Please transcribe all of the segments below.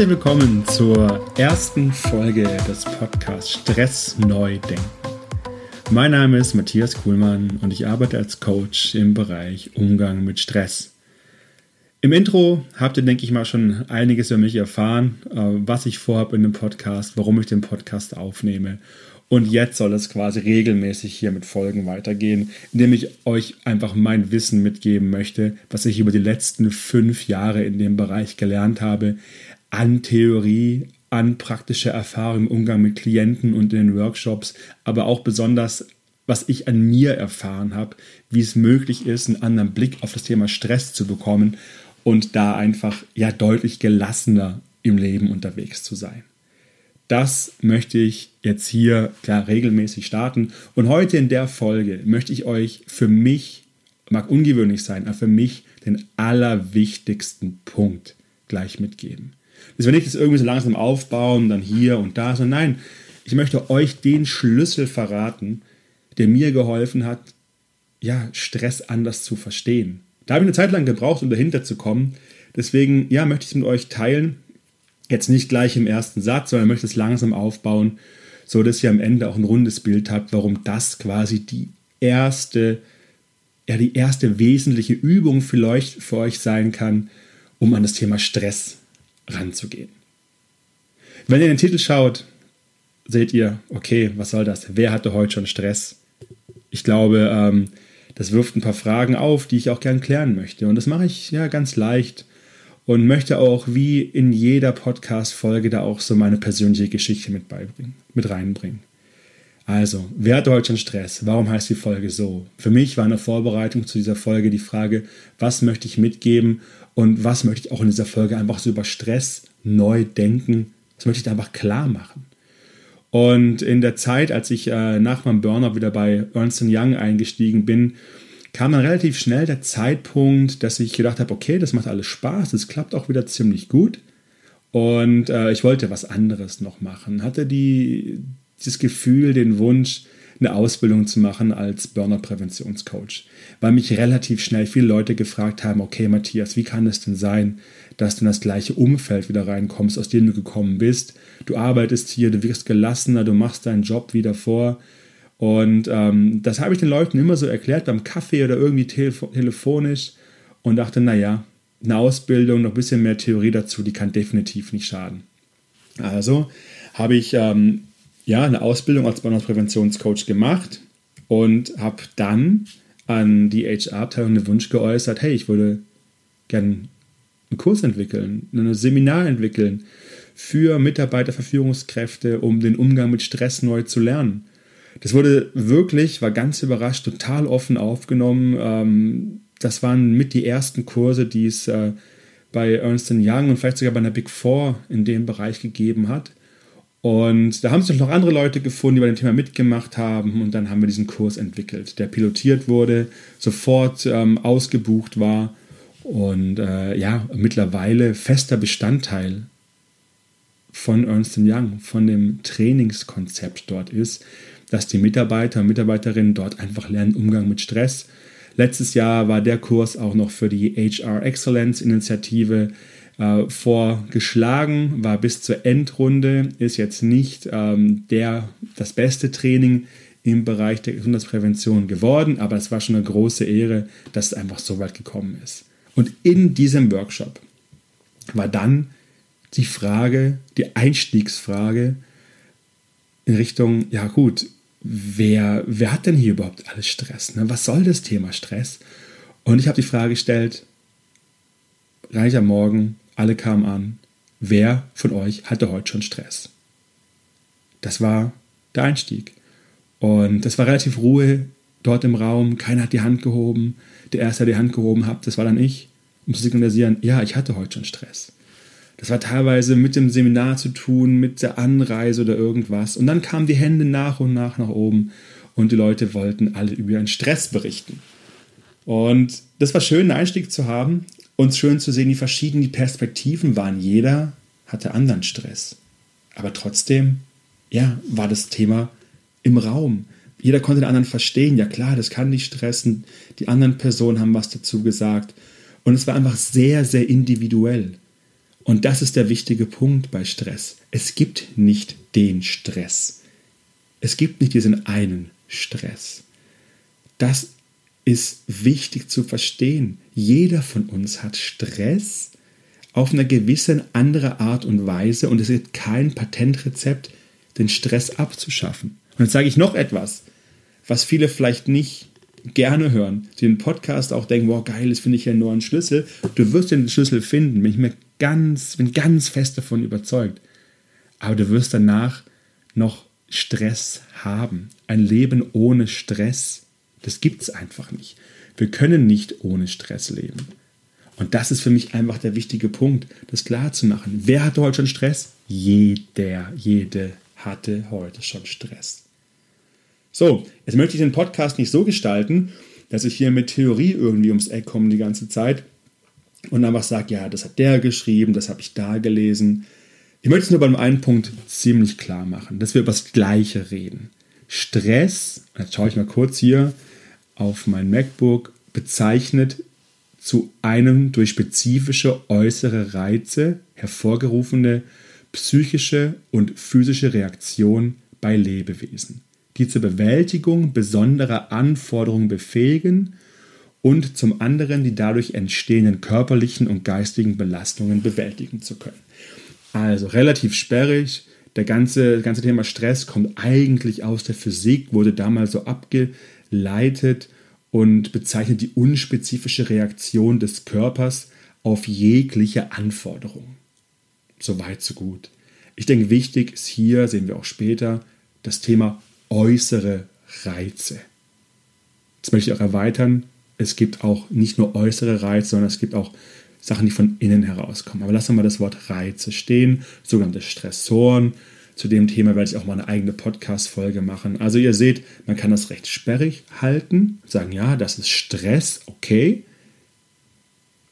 Herzlich willkommen zur ersten Folge des Podcasts Stress neu denken. Mein Name ist Matthias Kuhlmann und ich arbeite als Coach im Bereich Umgang mit Stress. Im Intro habt ihr, denke ich mal, schon einiges über mich erfahren, äh, was ich vorhabe in dem Podcast, warum ich den Podcast aufnehme. Und jetzt soll es quasi regelmäßig hier mit Folgen weitergehen, indem ich euch einfach mein Wissen mitgeben möchte, was ich über die letzten fünf Jahre in dem Bereich gelernt habe, an Theorie, an praktischer Erfahrung im Umgang mit Klienten und in den Workshops, aber auch besonders, was ich an mir erfahren habe, wie es möglich ist, einen anderen Blick auf das Thema Stress zu bekommen und da einfach ja deutlich gelassener im Leben unterwegs zu sein. Das möchte ich jetzt hier klar regelmäßig starten. Und heute in der Folge möchte ich euch für mich, mag ungewöhnlich sein, aber für mich den allerwichtigsten Punkt gleich mitgeben. Das will nicht das irgendwie so langsam aufbauen, dann hier und da, sondern nein, ich möchte euch den Schlüssel verraten, der mir geholfen hat, ja, Stress anders zu verstehen. Da habe ich eine Zeit lang gebraucht, um dahinter zu kommen. Deswegen, ja, möchte ich es mit euch teilen. Jetzt nicht gleich im ersten Satz, sondern möchte es langsam aufbauen, so dass ihr am Ende auch ein rundes Bild habt, warum das quasi die erste, ja, die erste wesentliche Übung vielleicht für euch sein kann, um an das Thema Stress ranzugehen. Wenn ihr den Titel schaut, seht ihr, okay, was soll das? Wer hatte heute schon Stress? Ich glaube, ähm, das wirft ein paar Fragen auf, die ich auch gern klären möchte. Und das mache ich ja ganz leicht und möchte auch wie in jeder Podcast-Folge da auch so meine persönliche Geschichte mit beibringen, mit reinbringen. Also, wer hat heute schon Stress? Warum heißt die Folge so? Für mich war in der Vorbereitung zu dieser Folge die Frage, was möchte ich mitgeben und was möchte ich auch in dieser Folge einfach so über Stress neu denken? Das möchte ich einfach klar machen. Und in der Zeit, als ich äh, nach meinem Burner wieder bei Ernst Young eingestiegen bin, kam dann relativ schnell der Zeitpunkt, dass ich gedacht habe, okay, das macht alles Spaß, es klappt auch wieder ziemlich gut. Und äh, ich wollte was anderes noch machen. Hatte die, das Gefühl, den Wunsch, eine Ausbildung zu machen als Burnout-Präventionscoach, weil mich relativ schnell viele Leute gefragt haben, okay Matthias, wie kann es denn sein, dass du in das gleiche Umfeld wieder reinkommst, aus dem du gekommen bist? Du arbeitest hier, du wirst gelassener, du machst deinen Job wieder vor. Und ähm, das habe ich den Leuten immer so erklärt, beim Kaffee oder irgendwie telef telefonisch und dachte, naja, eine Ausbildung, noch ein bisschen mehr Theorie dazu, die kann definitiv nicht schaden. Also habe ich ähm, ja, eine Ausbildung als Burnout-Präventionscoach gemacht und habe dann an die HR-Abteilung den Wunsch geäußert, hey, ich würde gerne einen Kurs entwickeln, ein Seminar entwickeln für Mitarbeiter, für Führungskräfte, um den Umgang mit Stress neu zu lernen. Das wurde wirklich, war ganz überrascht, total offen aufgenommen. Ähm, das waren mit die ersten Kurse, die es äh, bei Ernst Young und vielleicht sogar bei der Big Four in dem Bereich gegeben hat. Und da haben sich noch andere Leute gefunden, die bei dem Thema mitgemacht haben. Und dann haben wir diesen Kurs entwickelt, der pilotiert wurde, sofort ähm, ausgebucht war und äh, ja, mittlerweile fester Bestandteil von Ernst Young, von dem Trainingskonzept dort ist, dass die Mitarbeiter und Mitarbeiterinnen dort einfach lernen Umgang mit Stress. Letztes Jahr war der Kurs auch noch für die HR Excellence Initiative äh, vorgeschlagen, war bis zur Endrunde, ist jetzt nicht ähm, der, das beste Training im Bereich der Gesundheitsprävention geworden, aber es war schon eine große Ehre, dass es einfach so weit gekommen ist. Und in diesem Workshop war dann die Frage, die Einstiegsfrage in Richtung, ja gut, wer, wer hat denn hier überhaupt alles Stress? Ne? Was soll das Thema Stress? Und ich habe die Frage gestellt, gleich am Morgen, alle kamen an. Wer von euch hatte heute schon Stress? Das war der Einstieg. Und es war relativ Ruhe dort im Raum. Keiner hat die Hand gehoben. Der erste, der die Hand gehoben hat, das war dann ich, um zu signalisieren, ja, ich hatte heute schon Stress. Das war teilweise mit dem Seminar zu tun, mit der Anreise oder irgendwas. Und dann kamen die Hände nach und nach nach oben und die Leute wollten alle über ihren Stress berichten. Und das war schön, einen Einstieg zu haben und schön zu sehen, wie verschieden die Perspektiven waren. Jeder hatte anderen Stress. Aber trotzdem, ja, war das Thema im Raum. Jeder konnte den anderen verstehen. Ja klar, das kann nicht stressen. Die anderen Personen haben was dazu gesagt. Und es war einfach sehr, sehr individuell. Und das ist der wichtige Punkt bei Stress. Es gibt nicht den Stress. Es gibt nicht diesen einen Stress. Das ist wichtig zu verstehen. Jeder von uns hat Stress auf eine gewisse andere Art und Weise und es gibt kein Patentrezept, den Stress abzuschaffen. Und jetzt sage ich noch etwas, was viele vielleicht nicht gerne hören, die den Podcast auch denken, wow, geil, das finde ich ja nur ein Schlüssel. Du wirst den Schlüssel finden, bin ich mir ganz, bin ganz fest davon überzeugt. Aber du wirst danach noch Stress haben. Ein Leben ohne Stress, das gibt es einfach nicht. Wir können nicht ohne Stress leben. Und das ist für mich einfach der wichtige Punkt, das klar zu machen. Wer hatte heute schon Stress? Jeder, jede hatte heute schon Stress. So, jetzt möchte ich den Podcast nicht so gestalten, dass ich hier mit Theorie irgendwie ums Eck komme die ganze Zeit und einfach sage, ja, das hat der geschrieben, das habe ich da gelesen. Ich möchte es nur beim einen Punkt ziemlich klar machen, dass wir über das Gleiche reden. Stress, jetzt schaue ich mal kurz hier auf mein MacBook, bezeichnet zu einem durch spezifische äußere Reize hervorgerufene psychische und physische Reaktion bei Lebewesen, die zur Bewältigung besonderer Anforderungen befähigen und zum anderen die dadurch entstehenden körperlichen und geistigen Belastungen bewältigen zu können. Also relativ sperrig. Der ganze, ganze Thema Stress kommt eigentlich aus der Physik, wurde damals so abgeleitet und bezeichnet die unspezifische Reaktion des Körpers auf jegliche Anforderung. So weit, so gut. Ich denke, wichtig ist hier, sehen wir auch später, das Thema äußere Reize. Das möchte ich auch erweitern. Es gibt auch nicht nur äußere Reize, sondern es gibt auch Sachen, die von innen herauskommen. Aber lassen wir mal das Wort Reize stehen, sogenannte Stressoren. Zu dem Thema werde ich auch mal eine eigene Podcast-Folge machen. Also ihr seht, man kann das recht sperrig halten, sagen, ja, das ist Stress, okay.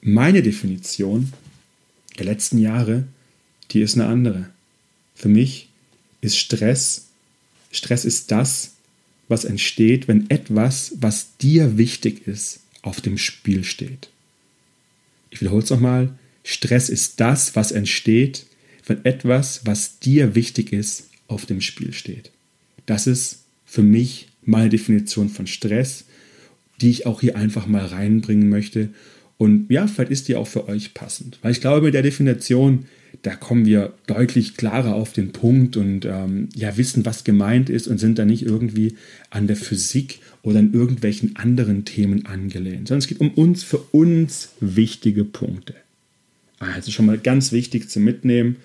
Meine Definition der letzten Jahre, die ist eine andere. Für mich ist Stress, Stress ist das, was entsteht, wenn etwas, was dir wichtig ist, auf dem Spiel steht. Ich wiederhole es nochmal. Stress ist das, was entsteht, wenn etwas, was dir wichtig ist, auf dem Spiel steht. Das ist für mich meine Definition von Stress, die ich auch hier einfach mal reinbringen möchte. Und ja, vielleicht ist die auch für euch passend. Weil ich glaube, mit der Definition, da kommen wir deutlich klarer auf den Punkt und ähm, ja, wissen, was gemeint ist und sind da nicht irgendwie an der Physik oder an irgendwelchen anderen Themen angelehnt, sondern es geht um uns, für uns wichtige Punkte. Also schon mal ganz wichtig zu mitnehmen.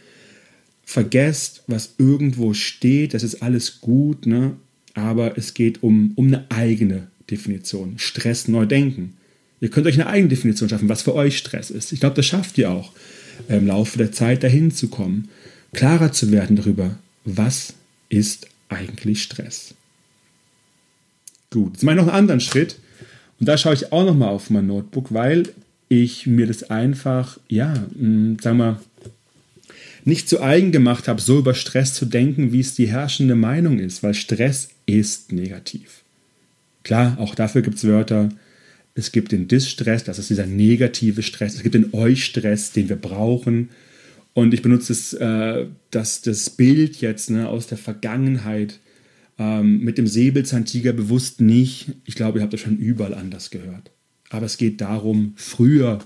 Vergesst, was irgendwo steht, das ist alles gut, ne? aber es geht um, um eine eigene Definition. Stress neu denken. Ihr könnt euch eine eigene Definition schaffen, was für euch Stress ist. Ich glaube, das schafft ihr auch im Laufe der Zeit dahin zu kommen, klarer zu werden darüber, was ist eigentlich Stress. Gut, jetzt mache ich noch einen anderen Schritt und da schaue ich auch nochmal auf mein Notebook, weil ich mir das einfach, ja, hm, sagen wir, nicht zu eigen gemacht habe, so über Stress zu denken, wie es die herrschende Meinung ist, weil Stress ist negativ. Klar, auch dafür gibt es Wörter, es gibt den Distress, das ist dieser negative Stress. Es gibt den Eustress, den wir brauchen. Und ich benutze das, äh, das, das Bild jetzt ne, aus der Vergangenheit ähm, mit dem Säbelzahntiger bewusst nicht. Ich glaube, ihr habt das schon überall anders gehört. Aber es geht darum, früher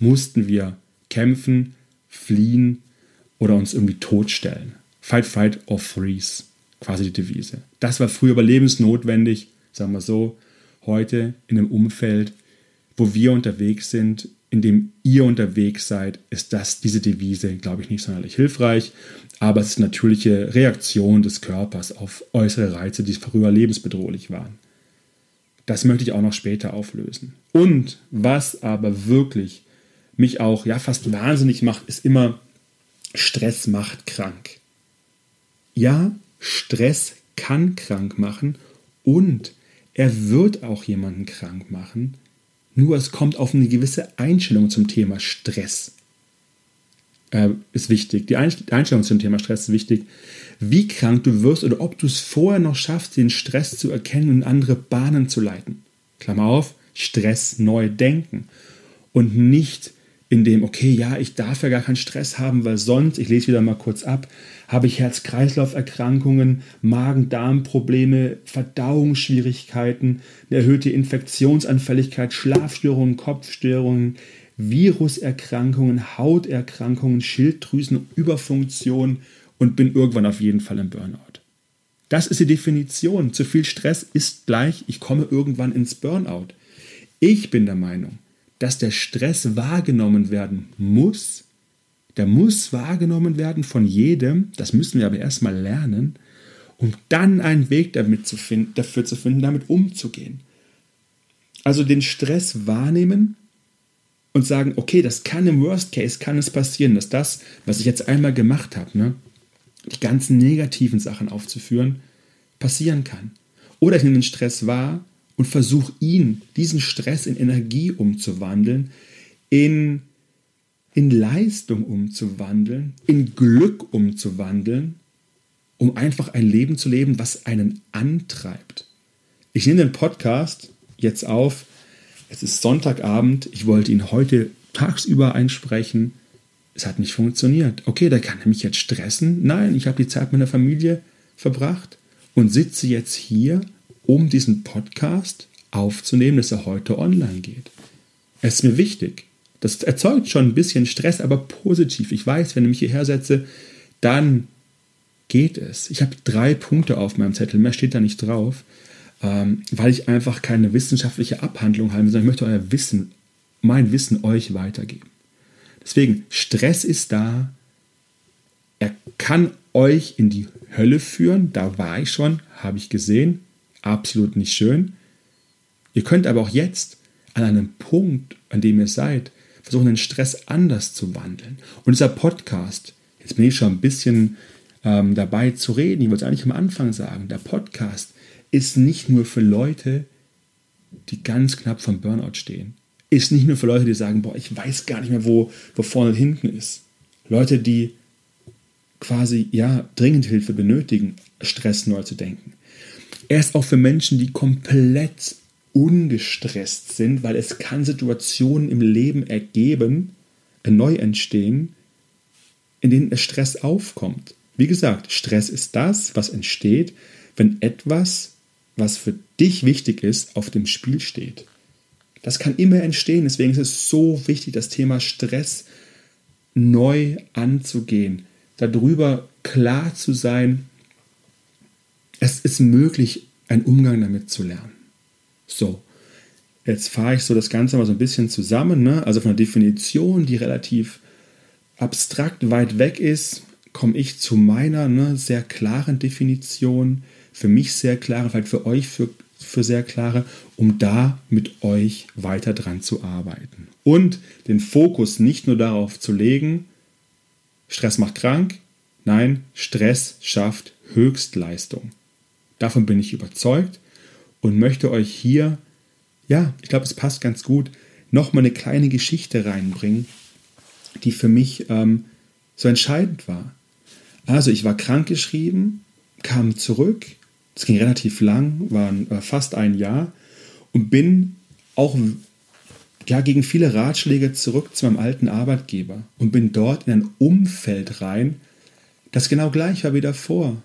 mussten wir kämpfen, fliehen oder uns irgendwie totstellen. Fight, fight or freeze, quasi die Devise. Das war früher überlebensnotwendig, sagen wir so heute in einem Umfeld, wo wir unterwegs sind, in dem ihr unterwegs seid, ist das diese Devise, glaube ich, nicht sonderlich hilfreich. Aber es ist eine natürliche Reaktion des Körpers auf äußere Reize, die früher lebensbedrohlich waren. Das möchte ich auch noch später auflösen. Und was aber wirklich mich auch ja fast wahnsinnig macht, ist immer Stress macht krank. Ja, Stress kann krank machen und er wird auch jemanden krank machen, nur es kommt auf eine gewisse Einstellung zum Thema Stress. Äh, ist wichtig. Die Einstellung zum Thema Stress ist wichtig. Wie krank du wirst oder ob du es vorher noch schaffst, den Stress zu erkennen und andere Bahnen zu leiten. Klammer auf, Stress neu denken. Und nicht in dem, okay, ja, ich darf ja gar keinen Stress haben, weil sonst, ich lese wieder mal kurz ab, habe ich Herz-Kreislauf-Erkrankungen, Magen-Darm-Probleme, Verdauungsschwierigkeiten, eine erhöhte Infektionsanfälligkeit, Schlafstörungen, Kopfstörungen, Viruserkrankungen, Hauterkrankungen, Schilddrüsenüberfunktion und bin irgendwann auf jeden Fall im Burnout. Das ist die Definition. Zu viel Stress ist gleich, ich komme irgendwann ins Burnout. Ich bin der Meinung, dass der Stress wahrgenommen werden muss. Der muss wahrgenommen werden von jedem. Das müssen wir aber erstmal lernen, um dann einen Weg damit zu finden, dafür zu finden, damit umzugehen. Also den Stress wahrnehmen und sagen, okay, das kann im Worst Case, kann es passieren, dass das, was ich jetzt einmal gemacht habe, ne, die ganzen negativen Sachen aufzuführen, passieren kann. Oder ich nehme den Stress wahr und versuche ihn, diesen Stress in Energie umzuwandeln, in, in Leistung umzuwandeln, in Glück umzuwandeln, um einfach ein Leben zu leben, was einen antreibt. Ich nehme den Podcast jetzt auf. Es ist Sonntagabend. Ich wollte ihn heute tagsüber einsprechen. Es hat nicht funktioniert. Okay, da kann er mich jetzt stressen. Nein, ich habe die Zeit mit meiner Familie verbracht und sitze jetzt hier, um diesen Podcast aufzunehmen, dass er heute online geht. Es ist mir wichtig. Das erzeugt schon ein bisschen Stress, aber positiv. Ich weiß, wenn ich mich hierher setze, dann geht es. Ich habe drei Punkte auf meinem Zettel, mehr steht da nicht drauf, ähm, weil ich einfach keine wissenschaftliche Abhandlung habe, sondern ich möchte euer Wissen, mein Wissen euch weitergeben. Deswegen, Stress ist da. Er kann euch in die Hölle führen. Da war ich schon, habe ich gesehen. Absolut nicht schön. Ihr könnt aber auch jetzt an einem Punkt, an dem ihr seid, versuchen, den Stress anders zu wandeln. Und dieser Podcast, jetzt bin ich schon ein bisschen ähm, dabei zu reden, ich wollte es eigentlich am Anfang sagen, der Podcast ist nicht nur für Leute, die ganz knapp vom Burnout stehen ist nicht nur für Leute, die sagen, boah, ich weiß gar nicht mehr, wo, wo vorne und hinten ist. Leute, die quasi, ja, dringend Hilfe benötigen, Stress neu zu denken. Er ist auch für Menschen, die komplett ungestresst sind, weil es kann Situationen im Leben ergeben, äh, neu entstehen, in denen Stress aufkommt. Wie gesagt, Stress ist das, was entsteht, wenn etwas, was für dich wichtig ist, auf dem Spiel steht. Das kann immer entstehen. Deswegen ist es so wichtig, das Thema Stress neu anzugehen, darüber klar zu sein, es ist möglich, einen Umgang damit zu lernen. So, jetzt fahre ich so das Ganze mal so ein bisschen zusammen. Ne? Also von der Definition, die relativ abstrakt weit weg ist, komme ich zu meiner ne, sehr klaren Definition, für mich sehr klare, vielleicht für euch für für sehr klare, um da mit euch weiter dran zu arbeiten. Und den Fokus nicht nur darauf zu legen, Stress macht krank, nein, Stress schafft Höchstleistung. Davon bin ich überzeugt und möchte euch hier, ja, ich glaube, es passt ganz gut, nochmal eine kleine Geschichte reinbringen, die für mich ähm, so entscheidend war. Also ich war krankgeschrieben, kam zurück, es ging relativ lang, war fast ein Jahr und bin auch ja, gegen viele Ratschläge zurück zu meinem alten Arbeitgeber und bin dort in ein Umfeld rein, das genau gleich war wie davor.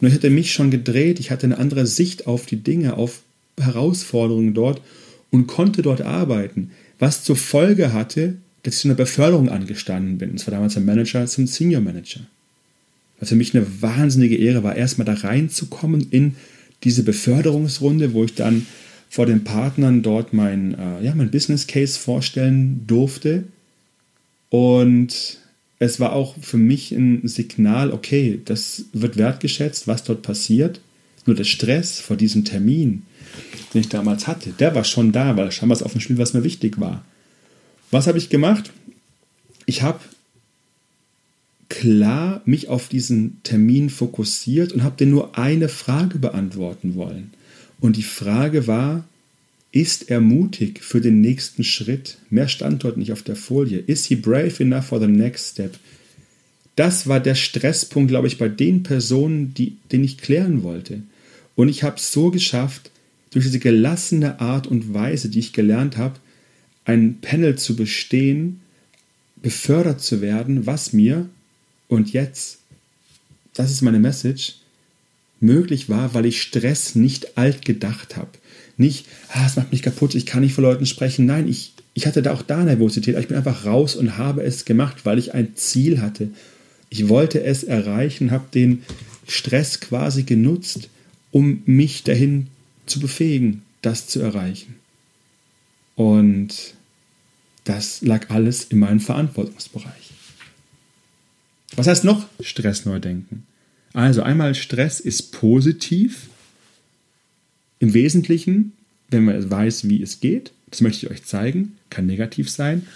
Nur ich hatte mich schon gedreht, ich hatte eine andere Sicht auf die Dinge, auf Herausforderungen dort und konnte dort arbeiten, was zur Folge hatte, dass ich zu einer Beförderung angestanden bin. Das war damals ein Manager zum Senior Manager was für mich eine wahnsinnige Ehre war, erstmal da reinzukommen in diese Beförderungsrunde, wo ich dann vor den Partnern dort mein, äh, ja, mein Business Case vorstellen durfte. Und es war auch für mich ein Signal, okay, das wird wertgeschätzt, was dort passiert. Nur der Stress vor diesem Termin, den ich damals hatte, der war schon da, weil scheinbar was auf dem Spiel, was mir wichtig war. Was habe ich gemacht? Ich habe klar mich auf diesen Termin fokussiert und habe dir nur eine Frage beantworten wollen. Und die Frage war, ist er mutig für den nächsten Schritt? Mehr stand dort nicht auf der Folie. Is he brave enough for the next step? Das war der Stresspunkt, glaube ich, bei den Personen, die, den ich klären wollte. Und ich habe es so geschafft, durch diese gelassene Art und Weise, die ich gelernt habe, ein Panel zu bestehen, befördert zu werden, was mir und jetzt, das ist meine Message, möglich war, weil ich Stress nicht alt gedacht habe. Nicht, ah, es macht mich kaputt, ich kann nicht vor Leuten sprechen. Nein, ich, ich hatte da auch da Nervosität, ich bin einfach raus und habe es gemacht, weil ich ein Ziel hatte. Ich wollte es erreichen, habe den Stress quasi genutzt, um mich dahin zu befähigen, das zu erreichen. Und das lag alles in meinem Verantwortungsbereich. Was heißt noch Stress neu denken? Also einmal Stress ist positiv. Im Wesentlichen, wenn man weiß, wie es geht. Das möchte ich euch zeigen. Kann negativ sein.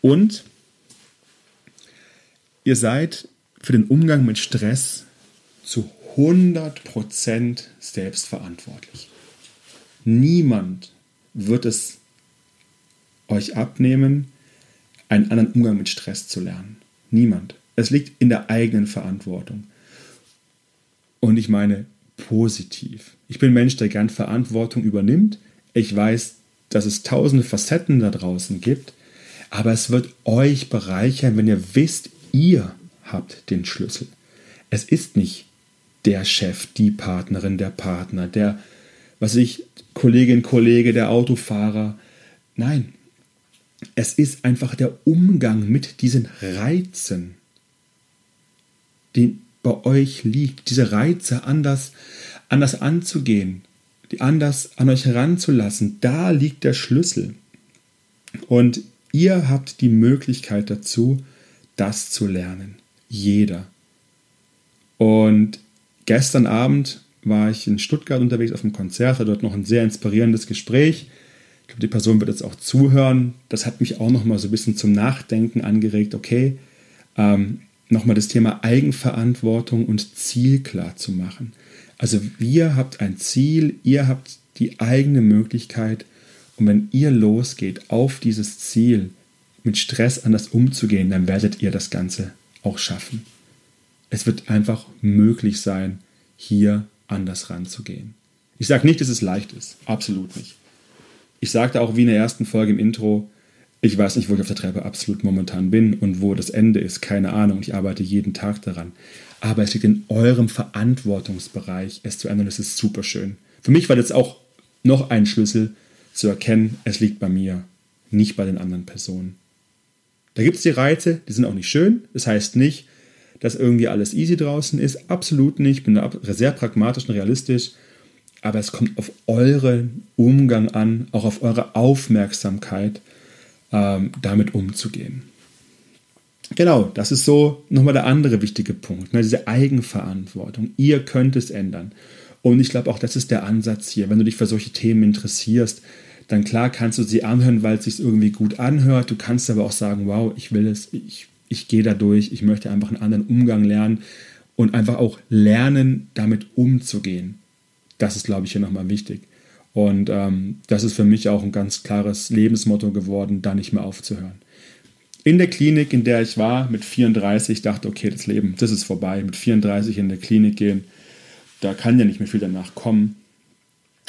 Und ihr seid für den Umgang mit Stress zu 100% selbstverantwortlich. Niemand wird es euch abnehmen, einen anderen Umgang mit Stress zu lernen. Niemand. Es liegt in der eigenen Verantwortung. Und ich meine positiv. Ich bin Mensch, der gern Verantwortung übernimmt. Ich weiß, dass es tausende Facetten da draußen gibt, aber es wird euch bereichern, wenn ihr wisst, ihr habt den Schlüssel. Es ist nicht der Chef, die Partnerin, der Partner, der, was ich, Kollegin, Kollege, der Autofahrer. Nein, es ist einfach der Umgang mit diesen Reizen, den bei euch liegt, diese Reize anders, anders anzugehen, die anders an euch heranzulassen. Da liegt der Schlüssel. Und ihr habt die Möglichkeit dazu, das zu lernen. Jeder. Und gestern Abend war ich in Stuttgart unterwegs auf einem Konzert, hatte dort noch ein sehr inspirierendes Gespräch. Ich glaube, die Person wird jetzt auch zuhören. Das hat mich auch noch mal so ein bisschen zum Nachdenken angeregt. Okay, ähm, nochmal das Thema Eigenverantwortung und Ziel klar zu machen. Also ihr habt ein Ziel, ihr habt die eigene Möglichkeit und wenn ihr losgeht auf dieses Ziel, mit Stress anders umzugehen, dann werdet ihr das Ganze auch schaffen. Es wird einfach möglich sein, hier anders ranzugehen. Ich sage nicht, dass es leicht ist, absolut nicht. Ich sagte auch wie in der ersten Folge im Intro, ich weiß nicht, wo ich auf der Treppe absolut momentan bin und wo das Ende ist, keine Ahnung. Ich arbeite jeden Tag daran. Aber es liegt in eurem Verantwortungsbereich, es zu ändern. Das ist super schön. Für mich war das auch noch ein Schlüssel zu erkennen, es liegt bei mir, nicht bei den anderen Personen. Da gibt es die Reize, die sind auch nicht schön. Das heißt nicht, dass irgendwie alles easy draußen ist. Absolut nicht. Ich bin sehr pragmatisch und realistisch. Aber es kommt auf euren Umgang an, auch auf eure Aufmerksamkeit ähm, damit umzugehen. Genau, das ist so nochmal der andere wichtige Punkt, ne, diese Eigenverantwortung. Ihr könnt es ändern. Und ich glaube auch, das ist der Ansatz hier. Wenn du dich für solche Themen interessierst, dann klar kannst du sie anhören, weil es sich irgendwie gut anhört. Du kannst aber auch sagen, wow, ich will es, ich, ich gehe da durch, ich möchte einfach einen anderen Umgang lernen und einfach auch lernen, damit umzugehen. Das ist, glaube ich, hier nochmal wichtig. Und ähm, das ist für mich auch ein ganz klares Lebensmotto geworden, da nicht mehr aufzuhören. In der Klinik, in der ich war, mit 34, dachte, okay, das Leben, das ist vorbei. Mit 34 in der Klinik gehen, da kann ja nicht mehr viel danach kommen.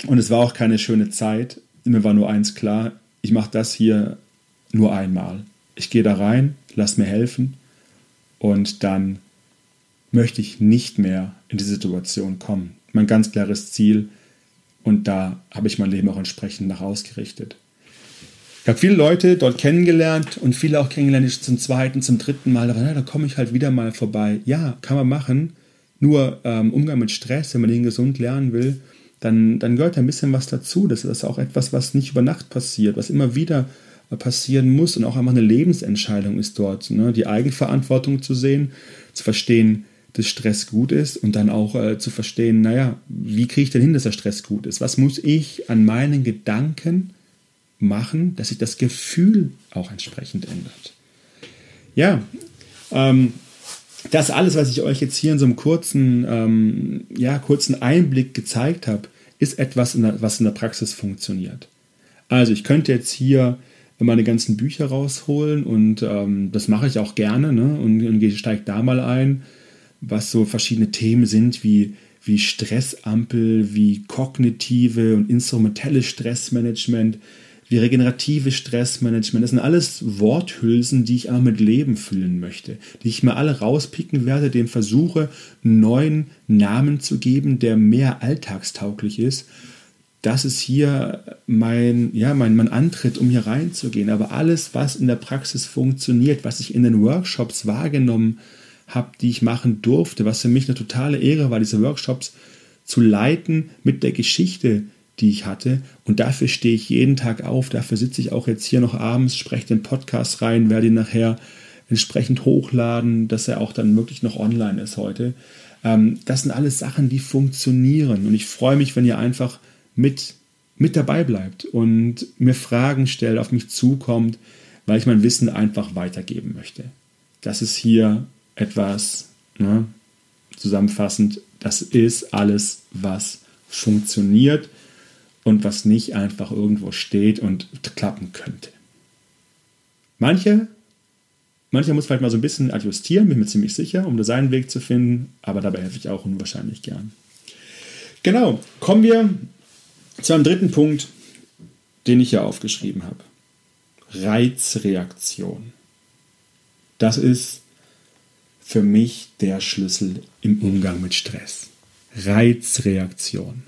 Und es war auch keine schöne Zeit. Mir war nur eins klar, ich mache das hier nur einmal. Ich gehe da rein, lass mir helfen und dann möchte ich nicht mehr in diese Situation kommen. Mein ganz klares Ziel, und da habe ich mein Leben auch entsprechend nach ausgerichtet. Ich habe viele Leute dort kennengelernt und viele auch kennengelernt, die zum zweiten, zum dritten Mal. Aber, da komme ich halt wieder mal vorbei. Ja, kann man machen. Nur ähm, Umgang mit Stress, wenn man den gesund lernen will, dann, dann gehört ein bisschen was dazu. Das ist auch etwas, was nicht über Nacht passiert, was immer wieder äh, passieren muss und auch einfach eine Lebensentscheidung ist dort. Ne? Die Eigenverantwortung zu sehen, zu verstehen, dass Stress gut ist und dann auch äh, zu verstehen, naja, wie kriege ich denn hin, dass der Stress gut ist? Was muss ich an meinen Gedanken machen, dass sich das Gefühl auch entsprechend ändert? Ja, ähm, das alles, was ich euch jetzt hier in so einem kurzen, ähm, ja, kurzen Einblick gezeigt habe, ist etwas, in der, was in der Praxis funktioniert. Also ich könnte jetzt hier meine ganzen Bücher rausholen und ähm, das mache ich auch gerne ne? und, und steige da mal ein was so verschiedene Themen sind wie, wie Stressampel, wie kognitive und instrumentelle Stressmanagement, wie regenerative Stressmanagement. Das sind alles Worthülsen, die ich aber mit Leben füllen möchte, die ich mir alle rauspicken werde, dem versuche, einen neuen Namen zu geben, der mehr alltagstauglich ist. Das ist hier mein, ja, mein, mein Antritt, um hier reinzugehen. Aber alles, was in der Praxis funktioniert, was ich in den Workshops wahrgenommen habe, die ich machen durfte, was für mich eine totale Ehre war, diese Workshops zu leiten mit der Geschichte, die ich hatte. Und dafür stehe ich jeden Tag auf. Dafür sitze ich auch jetzt hier noch abends, spreche den Podcast rein, werde ihn nachher entsprechend hochladen, dass er auch dann wirklich noch online ist heute. Ähm, das sind alles Sachen, die funktionieren. Und ich freue mich, wenn ihr einfach mit, mit dabei bleibt und mir Fragen stellt, auf mich zukommt, weil ich mein Wissen einfach weitergeben möchte. Das ist hier etwas, ne, zusammenfassend, das ist alles, was funktioniert und was nicht einfach irgendwo steht und klappen könnte. Manche, mancher muss vielleicht mal so ein bisschen adjustieren, bin mir ziemlich sicher, um da seinen Weg zu finden, aber dabei helfe ich auch unwahrscheinlich gern. Genau, kommen wir zu einem dritten Punkt, den ich hier aufgeschrieben habe. Reizreaktion. Das ist für mich der Schlüssel im Umgang mit Stress. Reizreaktion.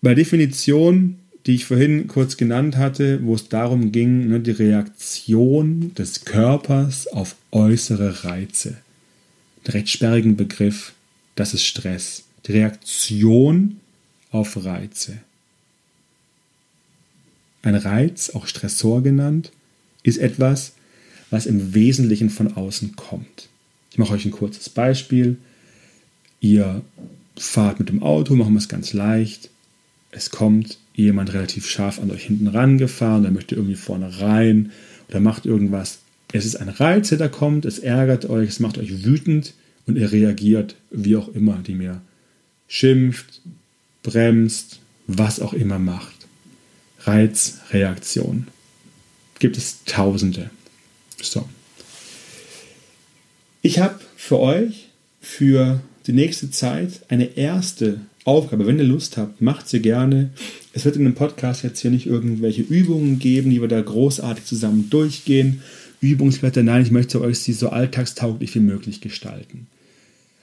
Bei Definition, die ich vorhin kurz genannt hatte, wo es darum ging, ne, die Reaktion des Körpers auf äußere Reize. Der recht sperrigen Begriff, das ist Stress. Die Reaktion auf Reize. Ein Reiz, auch Stressor genannt, ist etwas, was im Wesentlichen von außen kommt. Ich mache euch ein kurzes Beispiel. Ihr fahrt mit dem Auto, machen wir es ganz leicht es kommt jemand relativ scharf an euch hinten rangefahren, der möchte irgendwie vorne rein oder macht irgendwas. Es ist ein Reiz, der da kommt, es ärgert euch, es macht euch wütend und ihr reagiert, wie auch immer, die mir schimpft, bremst, was auch immer macht. Reizreaktion. Gibt es tausende. So. Ich habe für euch für die nächste Zeit eine erste Aufgabe. Wenn ihr Lust habt, macht sie gerne. Es wird in dem Podcast jetzt hier nicht irgendwelche Übungen geben, die wir da großartig zusammen durchgehen. Übungsblätter, nein, ich möchte euch sie so alltagstauglich wie möglich gestalten.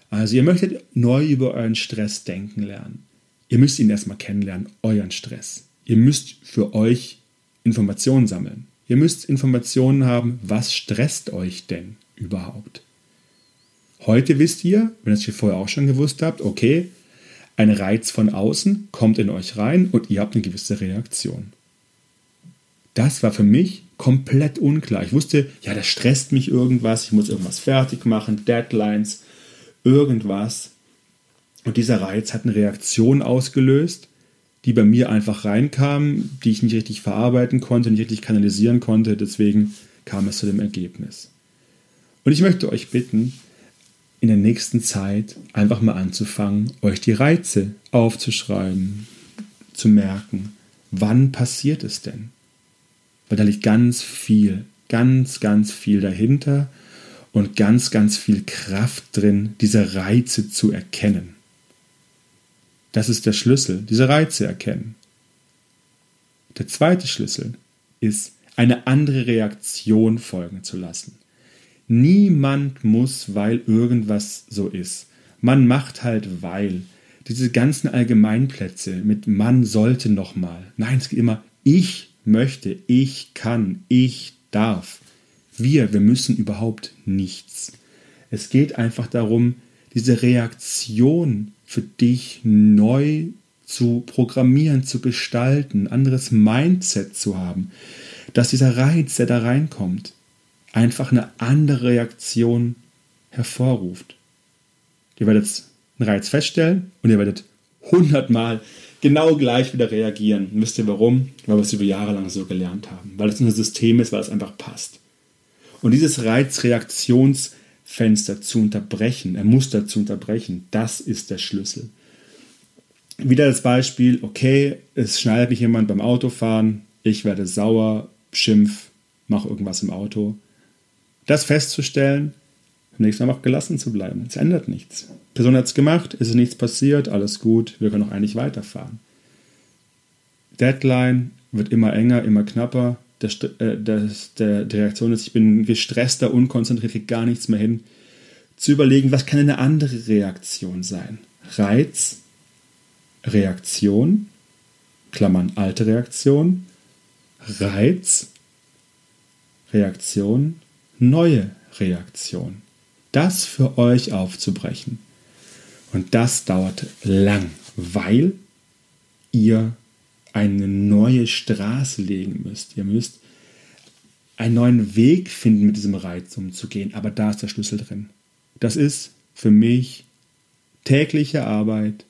Also ihr möchtet neu über euren Stress denken lernen. Ihr müsst ihn erstmal kennenlernen, euren Stress. Ihr müsst für euch Informationen sammeln. Ihr müsst Informationen haben, was stresst euch denn überhaupt? Heute wisst ihr, wenn ihr es vorher auch schon gewusst habt, okay, ein Reiz von außen kommt in euch rein und ihr habt eine gewisse Reaktion. Das war für mich komplett unklar. Ich wusste, ja, das stresst mich irgendwas, ich muss irgendwas fertig machen, Deadlines, irgendwas. Und dieser Reiz hat eine Reaktion ausgelöst, die bei mir einfach reinkam, die ich nicht richtig verarbeiten konnte, nicht richtig kanalisieren konnte. Deswegen kam es zu dem Ergebnis. Und ich möchte euch bitten, in der nächsten Zeit einfach mal anzufangen, euch die Reize aufzuschreiben, zu merken, wann passiert es denn? Weil da liegt ganz viel, ganz, ganz viel dahinter und ganz, ganz viel Kraft drin, diese Reize zu erkennen. Das ist der Schlüssel, diese Reize erkennen. Der zweite Schlüssel ist, eine andere Reaktion folgen zu lassen. Niemand muss, weil irgendwas so ist. Man macht halt, weil. Diese ganzen Allgemeinplätze mit man sollte noch mal. Nein, es geht immer ich möchte, ich kann, ich darf. Wir, wir müssen überhaupt nichts. Es geht einfach darum, diese Reaktion für dich neu zu programmieren, zu gestalten, anderes Mindset zu haben, dass dieser Reiz, der da reinkommt, einfach eine andere Reaktion hervorruft. Ihr werdet einen Reiz feststellen und ihr werdet hundertmal genau gleich wieder reagieren. Und wisst ihr warum? Weil wir es über Jahre lang so gelernt haben. Weil es ein System ist, weil es einfach passt. Und dieses Reizreaktionsfenster zu unterbrechen, ein Muster zu unterbrechen, das ist der Schlüssel. Wieder das Beispiel, okay, es schneidet mich jemand beim Autofahren, ich werde sauer, schimpf, mache irgendwas im Auto das festzustellen, beim nächsten Mal auch gelassen zu bleiben. Es ändert nichts. Die Person hat es gemacht, es ist nichts passiert, alles gut, wir können auch eigentlich weiterfahren. Deadline, wird immer enger, immer knapper. Der, äh, der, der, die Reaktion ist, ich bin gestresster, unkonzentriert, kriege gar nichts mehr hin. Zu überlegen, was kann eine andere Reaktion sein? Reiz, Reaktion, Klammern alte Reaktion, Reiz, Reaktion, neue Reaktion. Das für euch aufzubrechen. Und das dauert lang, weil ihr eine neue Straße legen müsst. Ihr müsst einen neuen Weg finden, mit diesem Reiz umzugehen. Aber da ist der Schlüssel drin. Das ist für mich tägliche Arbeit.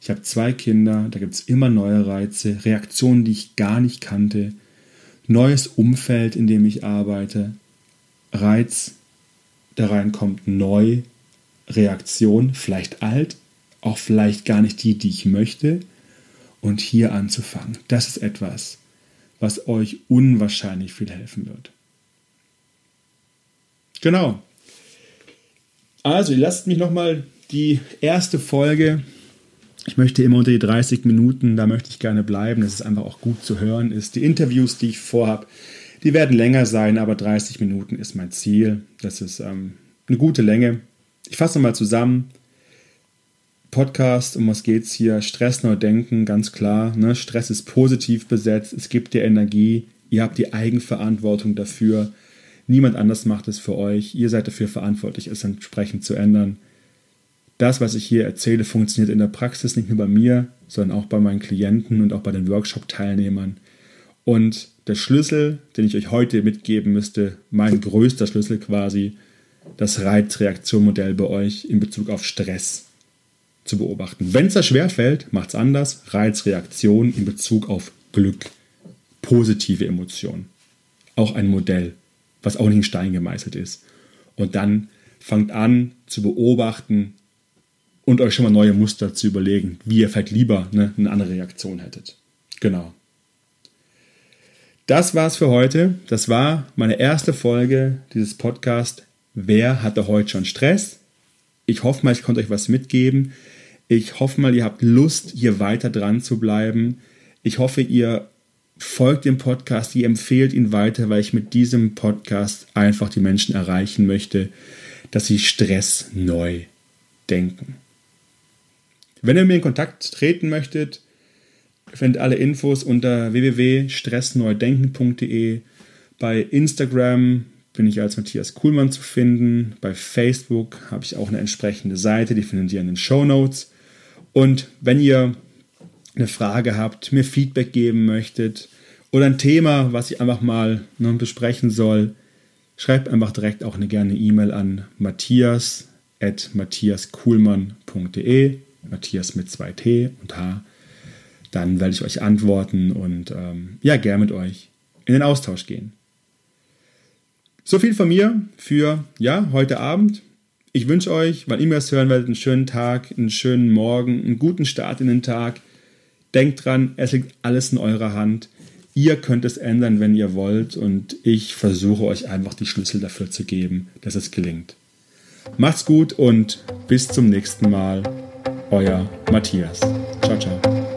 Ich habe zwei Kinder, da gibt es immer neue Reize, Reaktionen, die ich gar nicht kannte, neues Umfeld, in dem ich arbeite, Reiz, der reinkommt, neu, Reaktion, vielleicht alt, auch vielleicht gar nicht die, die ich möchte, und hier anzufangen. Das ist etwas, was euch unwahrscheinlich viel helfen wird. Genau. Also, lasst mich nochmal die erste Folge. Ich möchte immer unter die 30 Minuten, da möchte ich gerne bleiben. Das ist einfach auch gut zu hören. Ist die Interviews, die ich vorhabe, die werden länger sein, aber 30 Minuten ist mein Ziel. Das ist ähm, eine gute Länge. Ich fasse mal zusammen. Podcast, um was geht es hier? Stress neu denken, ganz klar. Ne? Stress ist positiv besetzt, es gibt dir Energie, ihr habt die Eigenverantwortung dafür. Niemand anders macht es für euch. Ihr seid dafür verantwortlich, es entsprechend zu ändern. Das, was ich hier erzähle, funktioniert in der Praxis nicht nur bei mir, sondern auch bei meinen Klienten und auch bei den Workshop-Teilnehmern. Und der Schlüssel, den ich euch heute mitgeben müsste, mein größter Schlüssel quasi, das Reizreaktionmodell bei euch in Bezug auf Stress zu beobachten. Wenn es da schwer fällt, macht es anders. Reizreaktion in Bezug auf Glück, positive Emotionen. Auch ein Modell, was auch nicht in Stein gemeißelt ist. Und dann fangt an zu beobachten und euch schon mal neue Muster zu überlegen, wie ihr vielleicht lieber ne, eine andere Reaktion hättet. Genau. Das war's für heute. Das war meine erste Folge dieses Podcasts. Wer hatte heute schon Stress? Ich hoffe mal, ich konnte euch was mitgeben. Ich hoffe mal, ihr habt Lust, hier weiter dran zu bleiben. Ich hoffe, ihr folgt dem Podcast, ihr empfehlt ihn weiter, weil ich mit diesem Podcast einfach die Menschen erreichen möchte, dass sie Stress neu denken. Wenn ihr mir in Kontakt treten möchtet, findet alle Infos unter www.stressneudenken.de. Bei Instagram bin ich als Matthias Kuhlmann zu finden. Bei Facebook habe ich auch eine entsprechende Seite, die findet ihr in den Show Notes. Und wenn ihr eine Frage habt, mir Feedback geben möchtet oder ein Thema, was ich einfach mal ne, besprechen soll, schreibt einfach direkt auch eine gerne E-Mail an matthias.matthiaskuhlmann.de Matthias mit zwei T und H. Dann werde ich euch antworten und ähm, ja, gern mit euch in den Austausch gehen. So viel von mir für ja, heute Abend. Ich wünsche euch, wann immer ihr es hören werdet, einen schönen Tag, einen schönen Morgen, einen guten Start in den Tag. Denkt dran, es liegt alles in eurer Hand. Ihr könnt es ändern, wenn ihr wollt, und ich versuche euch einfach die Schlüssel dafür zu geben, dass es gelingt. Macht's gut und bis zum nächsten Mal. Euer Matthias. Ciao, ciao.